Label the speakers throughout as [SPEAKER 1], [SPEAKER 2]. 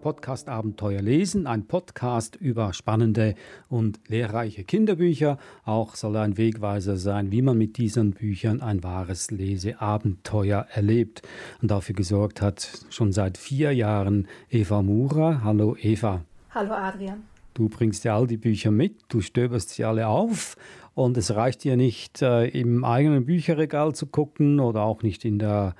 [SPEAKER 1] Podcast Abenteuer lesen, ein Podcast über spannende und lehrreiche Kinderbücher. Auch soll ein Wegweiser sein, wie man mit diesen Büchern ein wahres Leseabenteuer erlebt. Und dafür gesorgt hat schon seit vier Jahren Eva Mura. Hallo Eva.
[SPEAKER 2] Hallo Adrian.
[SPEAKER 1] Du bringst ja all die Bücher mit, du stöberst sie alle auf und es reicht dir nicht, äh, im eigenen Bücherregal zu gucken oder auch nicht in der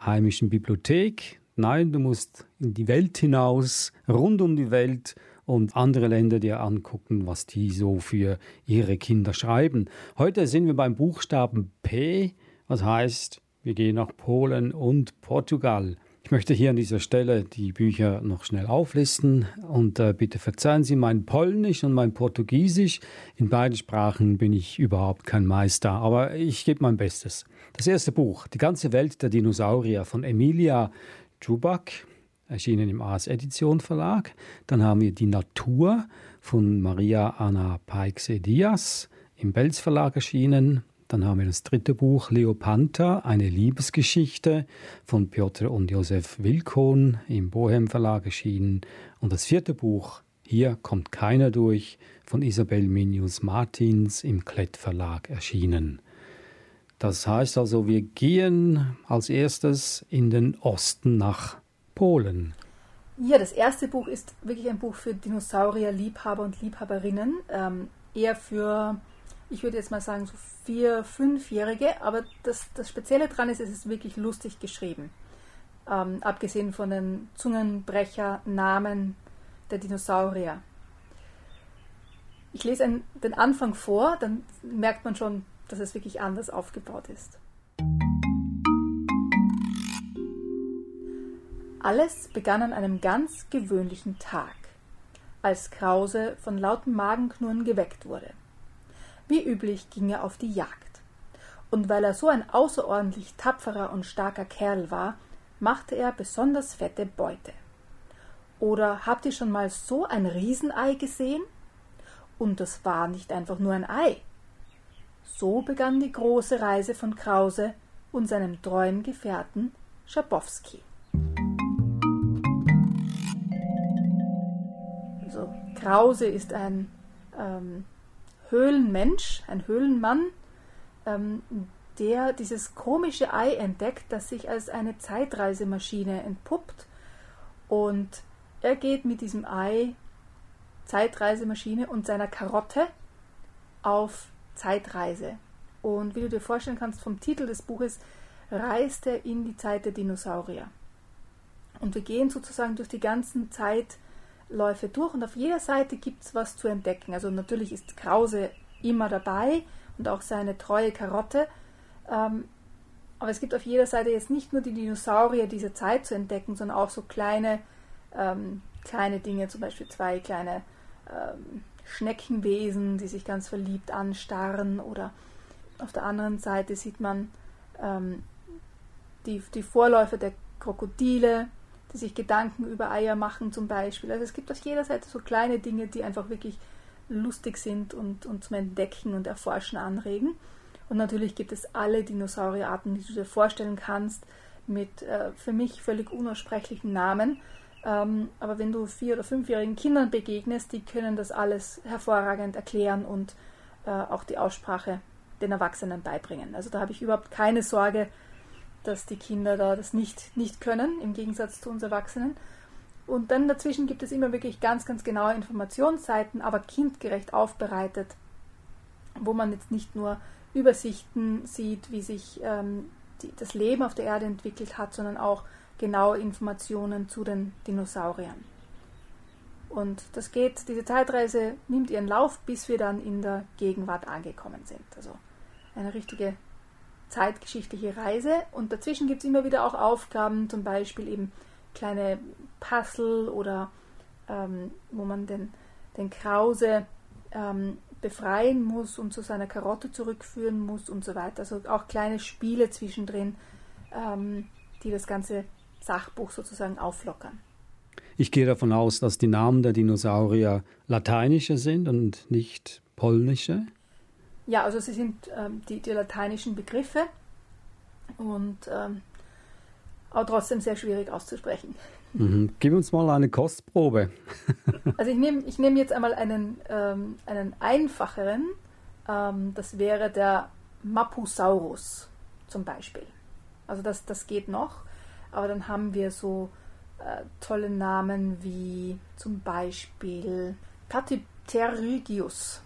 [SPEAKER 1] heimischen Bibliothek, Nein, du musst in die Welt hinaus, rund um die Welt und andere Länder dir angucken, was die so für ihre Kinder schreiben. Heute sind wir beim Buchstaben P, was heißt, wir gehen nach Polen und Portugal. Ich möchte hier an dieser Stelle die Bücher noch schnell auflisten und äh, bitte verzeihen Sie mein Polnisch und mein Portugiesisch. In beiden Sprachen bin ich überhaupt kein Meister, aber ich gebe mein Bestes. Das erste Buch, Die ganze Welt der Dinosaurier von Emilia Jubak, erschienen im AS Edition Verlag. Dann haben wir Die Natur von Maria Anna Paixe Diaz im Belz Verlag erschienen. Dann haben wir das dritte Buch Leopanta, eine Liebesgeschichte von Piotr und Josef Wilkon im Bohem Verlag erschienen. Und das vierte Buch Hier kommt keiner durch von Isabel Minius Martins im Klett Verlag erschienen. Das heißt also, wir gehen als erstes in den Osten nach Polen.
[SPEAKER 2] Ja, das erste Buch ist wirklich ein Buch für Dinosaurier-Liebhaber und Liebhaberinnen. Ähm, eher für, ich würde jetzt mal sagen, so vier-, fünfjährige. Aber das, das Spezielle daran ist, es ist wirklich lustig geschrieben. Ähm, abgesehen von den Zungenbrecher-Namen der Dinosaurier. Ich lese einen, den Anfang vor, dann merkt man schon, dass es wirklich anders aufgebaut ist. Alles begann an einem ganz gewöhnlichen Tag, als Krause von lautem Magenknurren geweckt wurde. Wie üblich ging er auf die Jagd. Und weil er so ein außerordentlich tapferer und starker Kerl war, machte er besonders fette Beute. Oder habt ihr schon mal so ein Riesenei gesehen? Und das war nicht einfach nur ein Ei, so begann die große Reise von Krause und seinem treuen Gefährten Schabowski. Also, Krause ist ein ähm, Höhlenmensch, ein Höhlenmann, ähm, der dieses komische Ei entdeckt, das sich als eine Zeitreisemaschine entpuppt. Und er geht mit diesem Ei, Zeitreisemaschine und seiner Karotte auf Zeitreise. Und wie du dir vorstellen kannst, vom Titel des Buches reist er in die Zeit der Dinosaurier. Und wir gehen sozusagen durch die ganzen Zeitläufe durch und auf jeder Seite gibt es was zu entdecken. Also natürlich ist Krause immer dabei und auch seine treue Karotte. Ähm, aber es gibt auf jeder Seite jetzt nicht nur die Dinosaurier dieser Zeit zu entdecken, sondern auch so kleine, ähm, kleine Dinge, zum Beispiel zwei kleine ähm, Schneckenwesen, die sich ganz verliebt anstarren oder auf der anderen Seite sieht man ähm, die, die Vorläufer der Krokodile, die sich Gedanken über Eier machen zum Beispiel. Also es gibt auf jeder Seite so kleine Dinge, die einfach wirklich lustig sind und, und zum Entdecken und Erforschen anregen. Und natürlich gibt es alle Dinosaurierarten, die du dir vorstellen kannst, mit äh, für mich völlig unaussprechlichen Namen. Ähm, aber wenn du vier- oder fünfjährigen Kindern begegnest, die können das alles hervorragend erklären und äh, auch die Aussprache den Erwachsenen beibringen. Also da habe ich überhaupt keine Sorge, dass die Kinder da das nicht, nicht können, im Gegensatz zu uns Erwachsenen. Und dann dazwischen gibt es immer wirklich ganz, ganz genaue Informationsseiten, aber kindgerecht aufbereitet, wo man jetzt nicht nur Übersichten sieht, wie sich ähm, die, das Leben auf der Erde entwickelt hat, sondern auch genaue Informationen zu den Dinosauriern. Und das geht, diese Zeitreise nimmt ihren Lauf, bis wir dann in der Gegenwart angekommen sind. Also eine richtige zeitgeschichtliche Reise. Und dazwischen gibt es immer wieder auch Aufgaben, zum Beispiel eben kleine Puzzle oder ähm, wo man den, den Krause ähm, befreien muss und zu seiner Karotte zurückführen muss und so weiter. Also auch kleine Spiele zwischendrin, ähm, die das Ganze Sachbuch sozusagen auflockern.
[SPEAKER 1] Ich gehe davon aus, dass die Namen der Dinosaurier lateinische sind und nicht polnische.
[SPEAKER 2] Ja, also sie sind ähm, die, die, lateinischen Begriffe und ähm, aber trotzdem sehr schwierig auszusprechen.
[SPEAKER 1] Mhm. Gib uns mal eine Kostprobe.
[SPEAKER 2] also ich nehme ich nehm jetzt einmal einen, ähm, einen einfacheren. Ähm, das wäre der Mapusaurus zum Beispiel. Also das, das geht noch. Aber dann haben wir so äh, tolle Namen wie zum Beispiel Catipterigius.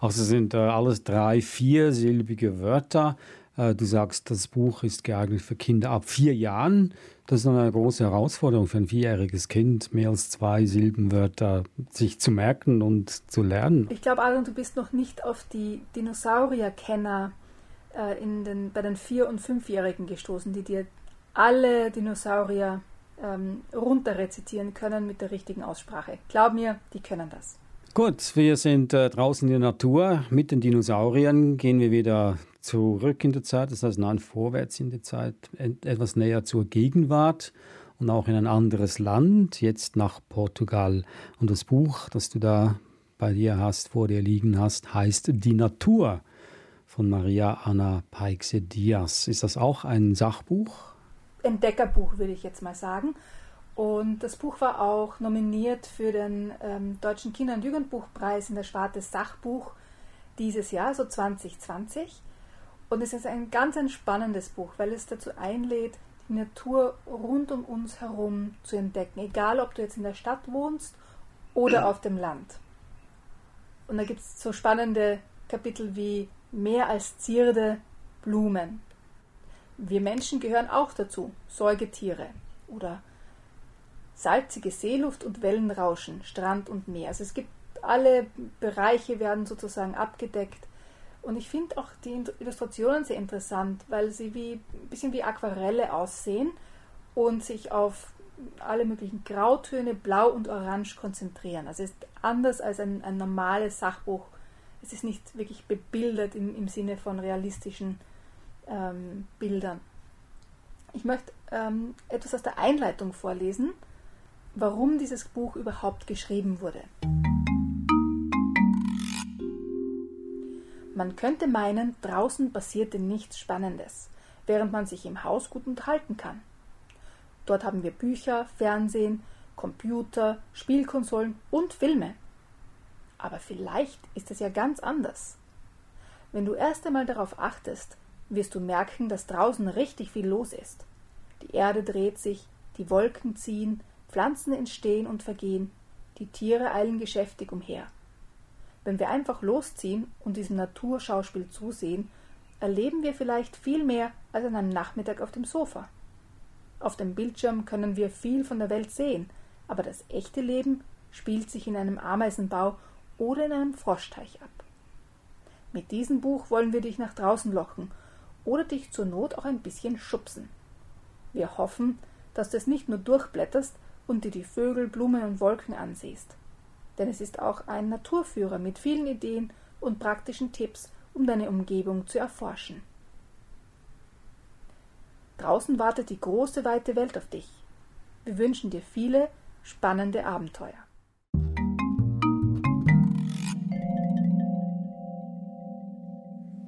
[SPEAKER 1] Also sind äh, alles drei, viersilbige Wörter. Äh, du sagst, das Buch ist geeignet für Kinder ab vier Jahren. Das ist eine große Herausforderung für ein vierjähriges Kind, mehr als zwei Silbenwörter sich zu merken und zu lernen.
[SPEAKER 2] Ich glaube, Aaron, du bist noch nicht auf die Dinosaurierkenner äh, in den, bei den vier- und fünfjährigen gestoßen, die dir alle Dinosaurier ähm, runterrezitieren können mit der richtigen Aussprache. Glaub mir, die können das.
[SPEAKER 1] Gut, wir sind äh, draußen in der Natur. Mit den Dinosauriern gehen wir wieder zurück in der Zeit, das heißt nein, vorwärts in die Zeit, etwas näher zur Gegenwart und auch in ein anderes Land, jetzt nach Portugal. Und das Buch, das du da bei dir hast, vor dir liegen hast, heißt Die Natur von Maria Anna Paixe Diaz. Ist das auch ein Sachbuch?
[SPEAKER 2] Entdeckerbuch, würde ich jetzt mal sagen. Und das Buch war auch nominiert für den ähm, Deutschen Kinder- und Jugendbuchpreis in der Sparte Sachbuch dieses Jahr, so 2020. Und es ist ein ganz ein spannendes Buch, weil es dazu einlädt, die Natur rund um uns herum zu entdecken, egal ob du jetzt in der Stadt wohnst oder auf dem Land. Und da gibt es so spannende Kapitel wie Mehr als Zierde, Blumen. Wir Menschen gehören auch dazu, Säugetiere oder salzige Seeluft und Wellenrauschen, Strand und Meer. Also es gibt alle Bereiche werden sozusagen abgedeckt. Und ich finde auch die Illustrationen sehr interessant, weil sie wie ein bisschen wie Aquarelle aussehen und sich auf alle möglichen Grautöne, Blau und Orange konzentrieren. Also es ist anders als ein, ein normales Sachbuch. Es ist nicht wirklich bebildert im, im Sinne von realistischen ähm, Bildern. Ich möchte ähm, etwas aus der Einleitung vorlesen warum dieses Buch überhaupt geschrieben wurde. Man könnte meinen, draußen passierte nichts Spannendes, während man sich im Haus gut unterhalten kann. Dort haben wir Bücher, Fernsehen, Computer, Spielkonsolen und Filme. Aber vielleicht ist es ja ganz anders. Wenn du erst einmal darauf achtest, wirst du merken, dass draußen richtig viel los ist. Die Erde dreht sich, die Wolken ziehen, Pflanzen entstehen und vergehen, die Tiere eilen geschäftig umher. Wenn wir einfach losziehen und diesem Naturschauspiel zusehen, erleben wir vielleicht viel mehr als an einem Nachmittag auf dem Sofa. Auf dem Bildschirm können wir viel von der Welt sehen, aber das echte Leben spielt sich in einem Ameisenbau oder in einem Froschteich ab. Mit diesem Buch wollen wir dich nach draußen locken oder dich zur Not auch ein bisschen schubsen. Wir hoffen, dass du es nicht nur durchblätterst, und dir die Vögel, Blumen und Wolken ansiehst. Denn es ist auch ein Naturführer mit vielen Ideen und praktischen Tipps, um deine Umgebung zu erforschen. Draußen wartet die große weite Welt auf dich. Wir wünschen dir viele spannende Abenteuer.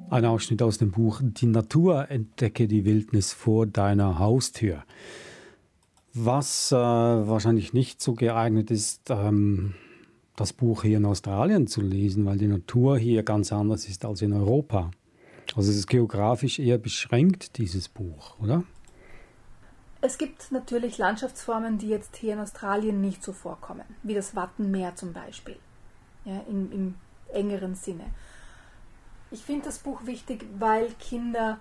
[SPEAKER 1] Ein Ausschnitt aus dem Buch Die Natur entdecke die Wildnis vor deiner Haustür. Was äh, wahrscheinlich nicht so geeignet ist, ähm, das Buch hier in Australien zu lesen, weil die Natur hier ganz anders ist als in Europa. Also es ist geografisch eher beschränkt, dieses Buch, oder?
[SPEAKER 2] Es gibt natürlich Landschaftsformen, die jetzt hier in Australien nicht so vorkommen, wie das Wattenmeer zum Beispiel, ja, im, im engeren Sinne. Ich finde das Buch wichtig, weil Kinder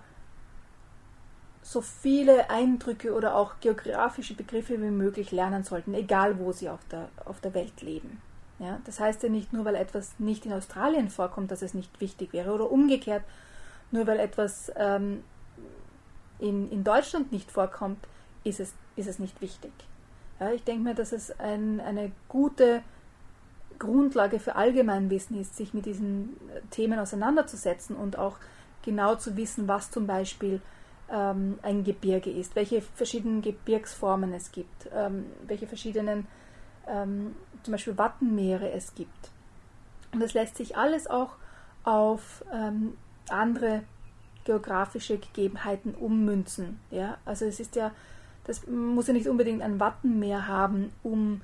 [SPEAKER 2] so viele Eindrücke oder auch geografische Begriffe wie möglich lernen sollten, egal wo sie auf der, auf der Welt leben. Ja, das heißt ja nicht nur, weil etwas nicht in Australien vorkommt, dass es nicht wichtig wäre oder umgekehrt, nur weil etwas ähm, in, in Deutschland nicht vorkommt, ist es, ist es nicht wichtig. Ja, ich denke mir, dass es ein, eine gute Grundlage für Allgemeinwissen ist, sich mit diesen Themen auseinanderzusetzen und auch genau zu wissen, was zum Beispiel ähm, ein Gebirge ist, welche verschiedenen Gebirgsformen es gibt, ähm, welche verschiedenen ähm, zum Beispiel Wattenmeere es gibt. Und das lässt sich alles auch auf ähm, andere geografische Gegebenheiten ummünzen. Ja? Also es ist ja, das muss ja nicht unbedingt ein Wattenmeer haben, um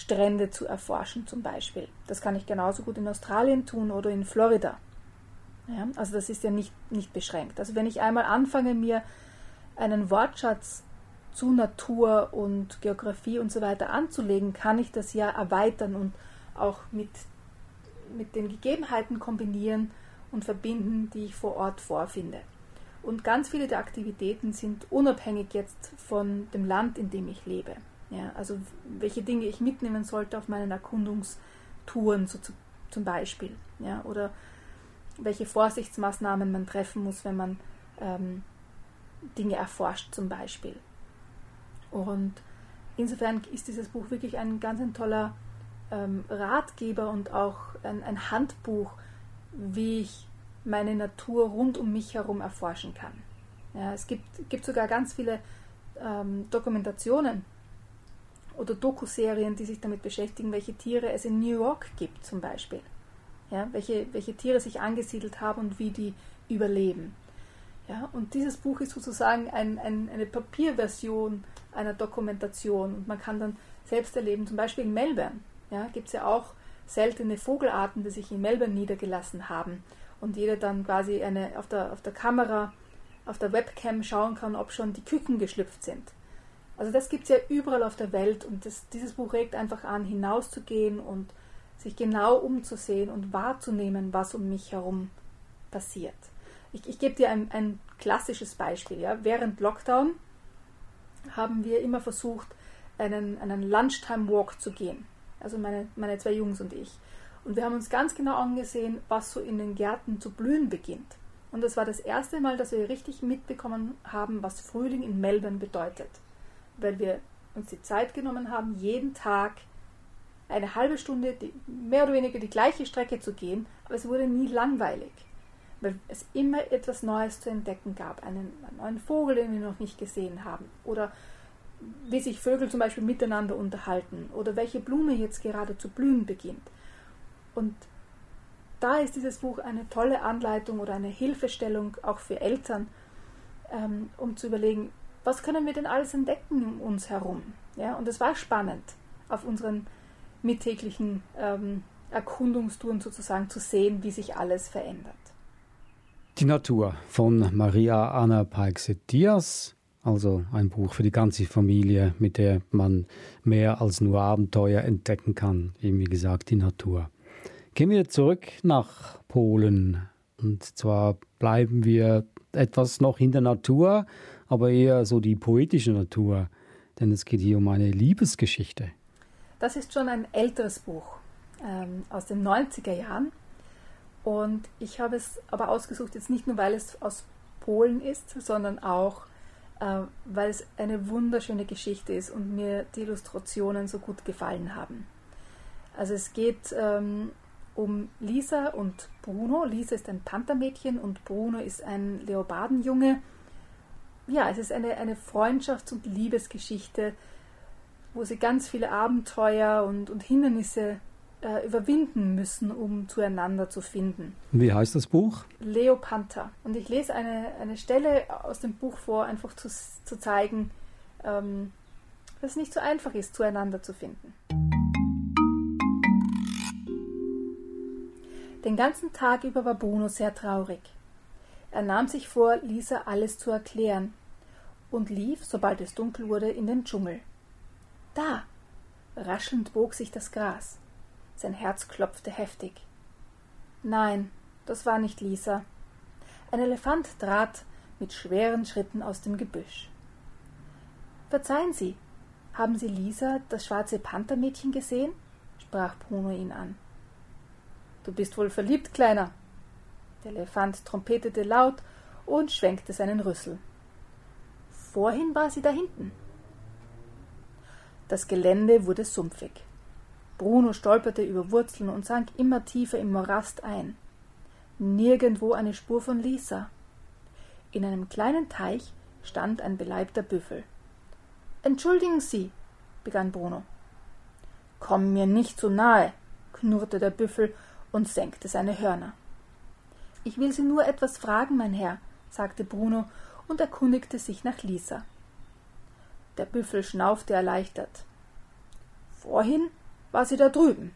[SPEAKER 2] Strände zu erforschen zum Beispiel. Das kann ich genauso gut in Australien tun oder in Florida. Ja? Also das ist ja nicht, nicht beschränkt. Also wenn ich einmal anfange, mir einen Wortschatz zu Natur und Geografie und so weiter anzulegen, kann ich das ja erweitern und auch mit, mit den Gegebenheiten kombinieren und verbinden, die ich vor Ort vorfinde. Und ganz viele der Aktivitäten sind unabhängig jetzt von dem Land, in dem ich lebe. Ja, also welche Dinge ich mitnehmen sollte auf meinen Erkundungstouren so zu, zum Beispiel. Ja, oder welche Vorsichtsmaßnahmen man treffen muss, wenn man ähm, Dinge erforscht zum Beispiel. Und insofern ist dieses Buch wirklich ein ganz ein toller ähm, Ratgeber und auch ein, ein, Handbuch, wie ich meine Natur rund um mich herum erforschen kann. Ja, es gibt, gibt sogar ganz viele ähm, Dokumentationen oder Dokuserien, die sich damit beschäftigen, welche Tiere es in New York gibt zum Beispiel. Ja, welche, welche Tiere sich angesiedelt haben und wie die überleben. Ja, und dieses Buch ist sozusagen ein, ein, eine Papierversion einer Dokumentation und man kann dann selbst erleben, zum Beispiel in Melbourne ja, gibt es ja auch seltene Vogelarten, die sich in Melbourne niedergelassen haben und jeder dann quasi eine, auf, der, auf der Kamera, auf der Webcam schauen kann, ob schon die Küken geschlüpft sind. Also das gibt es ja überall auf der Welt und das, dieses Buch regt einfach an, hinauszugehen und sich genau umzusehen und wahrzunehmen, was um mich herum passiert. Ich, ich gebe dir ein, ein klassisches Beispiel. Ja. Während Lockdown haben wir immer versucht, einen, einen Lunchtime Walk zu gehen. Also meine, meine zwei Jungs und ich. Und wir haben uns ganz genau angesehen, was so in den Gärten zu blühen beginnt. Und das war das erste Mal, dass wir richtig mitbekommen haben, was Frühling in Melbourne bedeutet. Weil wir uns die Zeit genommen haben, jeden Tag eine halbe Stunde die, mehr oder weniger die gleiche Strecke zu gehen, aber es wurde nie langweilig weil es immer etwas Neues zu entdecken gab. Einen, einen neuen Vogel, den wir noch nicht gesehen haben. Oder wie sich Vögel zum Beispiel miteinander unterhalten. Oder welche Blume jetzt gerade zu blühen beginnt. Und da ist dieses Buch eine tolle Anleitung oder eine Hilfestellung auch für Eltern, ähm, um zu überlegen, was können wir denn alles entdecken um uns herum. Ja, und es war spannend, auf unseren mittäglichen ähm, Erkundungstouren sozusagen zu sehen, wie sich alles verändert.
[SPEAKER 1] Die Natur von Maria Anna Peixet-Diaz, also ein Buch für die ganze Familie, mit der man mehr als nur Abenteuer entdecken kann, eben wie gesagt die Natur. Gehen wir zurück nach Polen und zwar bleiben wir etwas noch in der Natur, aber eher so die poetische Natur, denn es geht hier um eine Liebesgeschichte.
[SPEAKER 2] Das ist schon ein älteres Buch ähm, aus den 90er Jahren und ich habe es aber ausgesucht, jetzt nicht nur, weil es aus Polen ist, sondern auch, äh, weil es eine wunderschöne Geschichte ist und mir die Illustrationen so gut gefallen haben. Also es geht ähm, um Lisa und Bruno. Lisa ist ein Panthermädchen und Bruno ist ein Leopardenjunge. Ja, es ist eine, eine Freundschafts- und Liebesgeschichte, wo sie ganz viele Abenteuer und, und Hindernisse äh, überwinden müssen, um zueinander zu finden.
[SPEAKER 1] Wie heißt das Buch?
[SPEAKER 2] Leo Panther. Und ich lese eine, eine Stelle aus dem Buch vor, einfach zu, zu zeigen, ähm, dass es nicht so einfach ist, zueinander zu finden. Den ganzen Tag über war Bruno sehr traurig. Er nahm sich vor, Lisa alles zu erklären und lief, sobald es dunkel wurde, in den Dschungel. Da! Raschelnd bog sich das Gras. Sein Herz klopfte heftig. Nein, das war nicht Lisa. Ein Elefant trat mit schweren Schritten aus dem Gebüsch. Verzeihen Sie, haben Sie Lisa, das schwarze Panthermädchen, gesehen? sprach Bruno ihn an. Du bist wohl verliebt, Kleiner. Der Elefant trompetete laut und schwenkte seinen Rüssel. Vorhin war sie da hinten. Das Gelände wurde sumpfig. Bruno stolperte über Wurzeln und sank immer tiefer im Morast ein. Nirgendwo eine Spur von Lisa. In einem kleinen Teich stand ein beleibter Büffel. Entschuldigen Sie, begann Bruno. Komm mir nicht so nahe, knurrte der Büffel und senkte seine Hörner. Ich will Sie nur etwas fragen, mein Herr, sagte Bruno und erkundigte sich nach Lisa. Der Büffel schnaufte erleichtert. Vorhin war sie da drüben.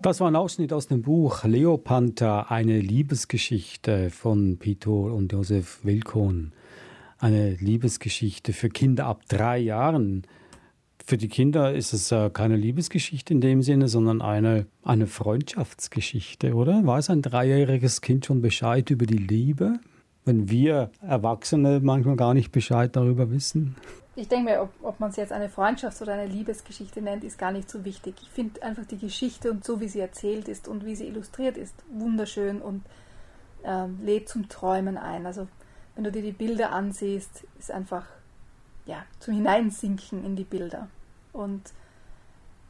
[SPEAKER 1] Das war ein Ausschnitt aus dem Buch Leopanta, eine Liebesgeschichte von Pito und Josef Wilkon. Eine Liebesgeschichte für Kinder ab drei Jahren. Für die Kinder ist es äh, keine Liebesgeschichte in dem Sinne, sondern eine, eine Freundschaftsgeschichte, oder? Weiß ein dreijähriges Kind schon Bescheid über die Liebe? Wenn wir Erwachsene manchmal gar nicht Bescheid darüber wissen?
[SPEAKER 2] ich denke mir, ob, ob man es jetzt eine Freundschafts- oder eine Liebesgeschichte nennt, ist gar nicht so wichtig. Ich finde einfach die Geschichte und so, wie sie erzählt ist und wie sie illustriert ist, wunderschön und ähm, lädt zum Träumen ein. Also wenn du dir die Bilder ansiehst, ist einfach ja, zum Hineinsinken in die Bilder. Und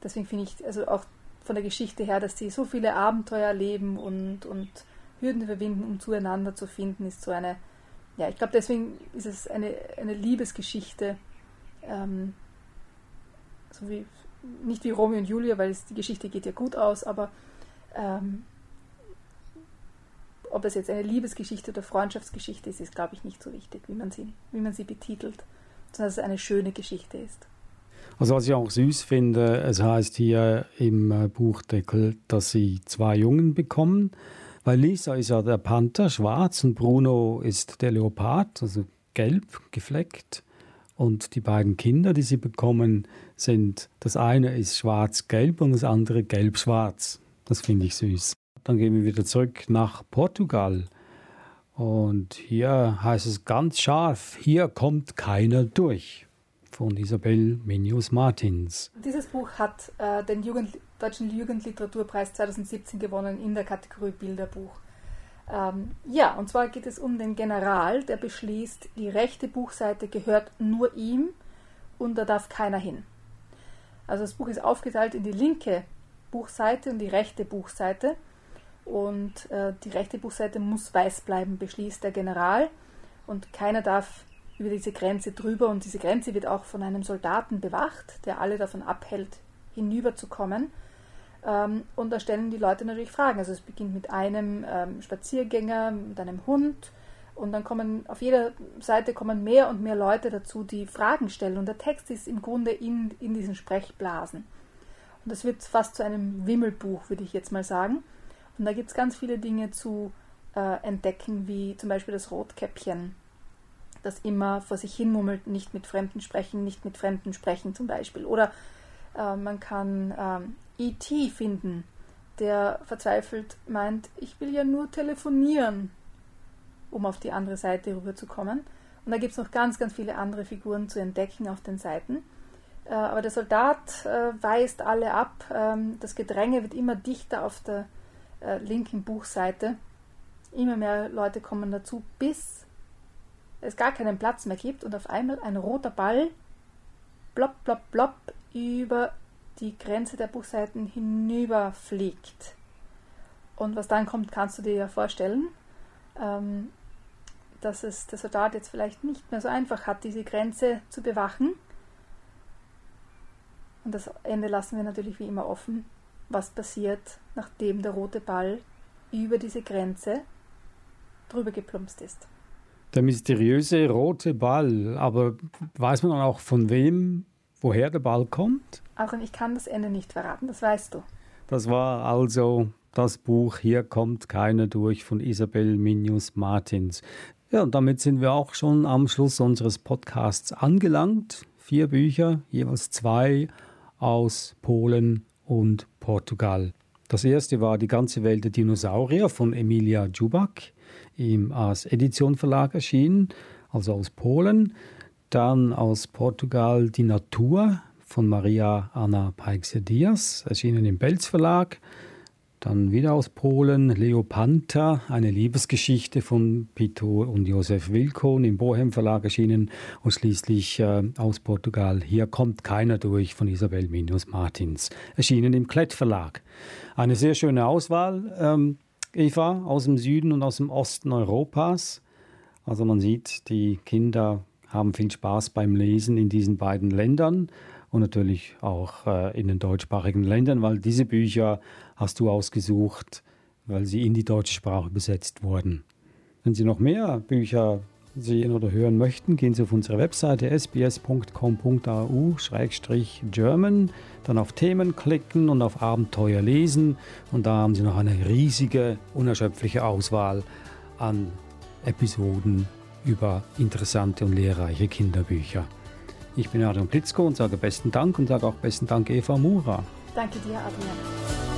[SPEAKER 2] deswegen finde ich, also auch von der Geschichte her, dass sie so viele Abenteuer erleben und, und Hürden überwinden, um zueinander zu finden, ist so eine, ja, ich glaube, deswegen ist es eine, eine Liebesgeschichte, ähm, so wie, nicht wie Romeo und Julia, weil es, die Geschichte geht ja gut aus, aber ähm, ob es jetzt eine Liebesgeschichte oder Freundschaftsgeschichte ist, ist, glaube ich, nicht so wichtig, wie man sie, wie man sie betitelt, sondern dass es eine schöne Geschichte ist.
[SPEAKER 1] Also was ich auch süß finde, es heißt hier im äh, Buchdeckel, dass sie zwei Jungen bekommen, weil Lisa ist ja der Panther, schwarz, und Bruno ist der Leopard, also gelb gefleckt. Und die beiden Kinder, die sie bekommen, sind, das eine ist schwarz-gelb und das andere gelb-schwarz. Das finde ich süß. Dann gehen wir wieder zurück nach Portugal. Und hier heißt es ganz scharf, hier kommt keiner durch. Von Isabel Menius Martins.
[SPEAKER 2] Dieses Buch hat äh, den Jugend Deutschen Jugendliteraturpreis 2017 gewonnen in der Kategorie Bilderbuch. Ähm, ja, und zwar geht es um den General, der beschließt, die rechte Buchseite gehört nur ihm und da darf keiner hin. Also das Buch ist aufgeteilt in die linke Buchseite und die rechte Buchseite. Und äh, die rechte Buchseite muss weiß bleiben, beschließt der General. Und keiner darf über diese Grenze drüber. Und diese Grenze wird auch von einem Soldaten bewacht, der alle davon abhält, hinüberzukommen. Ähm, und da stellen die Leute natürlich Fragen. Also es beginnt mit einem ähm, Spaziergänger, mit einem Hund und dann kommen auf jeder Seite kommen mehr und mehr Leute dazu, die Fragen stellen. Und der Text ist im Grunde in, in diesen Sprechblasen. Und das wird fast zu einem Wimmelbuch, würde ich jetzt mal sagen. Und da gibt es ganz viele Dinge zu äh, entdecken, wie zum Beispiel das Rotkäppchen, das immer vor sich hin mummelt, nicht mit Fremden sprechen, nicht mit Fremden sprechen zum Beispiel. Oder äh, man kann ähm, E.T. finden, der verzweifelt meint, ich will ja nur telefonieren, um auf die andere Seite rüberzukommen. Und da gibt es noch ganz, ganz viele andere Figuren zu entdecken auf den Seiten. Äh, aber der Soldat äh, weist alle ab. Ähm, das Gedränge wird immer dichter auf der äh, linken Buchseite. Immer mehr Leute kommen dazu, bis es gar keinen Platz mehr gibt und auf einmal ein roter Ball plopp, plopp, plopp über die Grenze der Buchseiten hinüberfliegt. Und was dann kommt, kannst du dir ja vorstellen, ähm, dass es der Soldat jetzt vielleicht nicht mehr so einfach hat, diese Grenze zu bewachen. Und das Ende lassen wir natürlich wie immer offen, was passiert, nachdem der rote Ball über diese Grenze drüber geplumpst ist.
[SPEAKER 1] Der mysteriöse rote Ball, aber weiß man dann auch von wem woher der Ball kommt?
[SPEAKER 2] Auch ich kann das Ende nicht verraten, das weißt du.
[SPEAKER 1] Das war also das Buch Hier kommt keiner durch von Isabel Minius Martins. Ja, und damit sind wir auch schon am Schluss unseres Podcasts angelangt. Vier Bücher, jeweils zwei aus Polen und Portugal. Das erste war Die ganze Welt der Dinosaurier von Emilia Djubak, im Ars Edition Verlag erschienen, also aus Polen. Dann aus Portugal Die Natur von Maria Anna Peixer Diaz, erschienen im Belz Verlag. Dann wieder aus Polen Leo Panther, eine Liebesgeschichte von Pito und Josef Wilkon im Bohem Verlag erschienen und schließlich äh, aus Portugal Hier kommt keiner durch von Isabel Minus Martins, erschienen im Klett Verlag. Eine sehr schöne Auswahl, ähm, Eva, aus dem Süden und aus dem Osten Europas. Also man sieht, die Kinder haben viel Spaß beim Lesen in diesen beiden Ländern und natürlich auch äh, in den deutschsprachigen Ländern, weil diese Bücher hast du ausgesucht, weil sie in die deutsche Sprache übersetzt wurden. Wenn Sie noch mehr Bücher sehen oder hören möchten, gehen Sie auf unsere Webseite sbs.com.au-german, dann auf Themen klicken und auf Abenteuer lesen und da haben Sie noch eine riesige, unerschöpfliche Auswahl an Episoden über interessante und lehrreiche Kinderbücher. Ich bin Adrian Plitzko und sage besten Dank und sage auch besten Dank Eva Mura.
[SPEAKER 2] Danke dir, Adrian.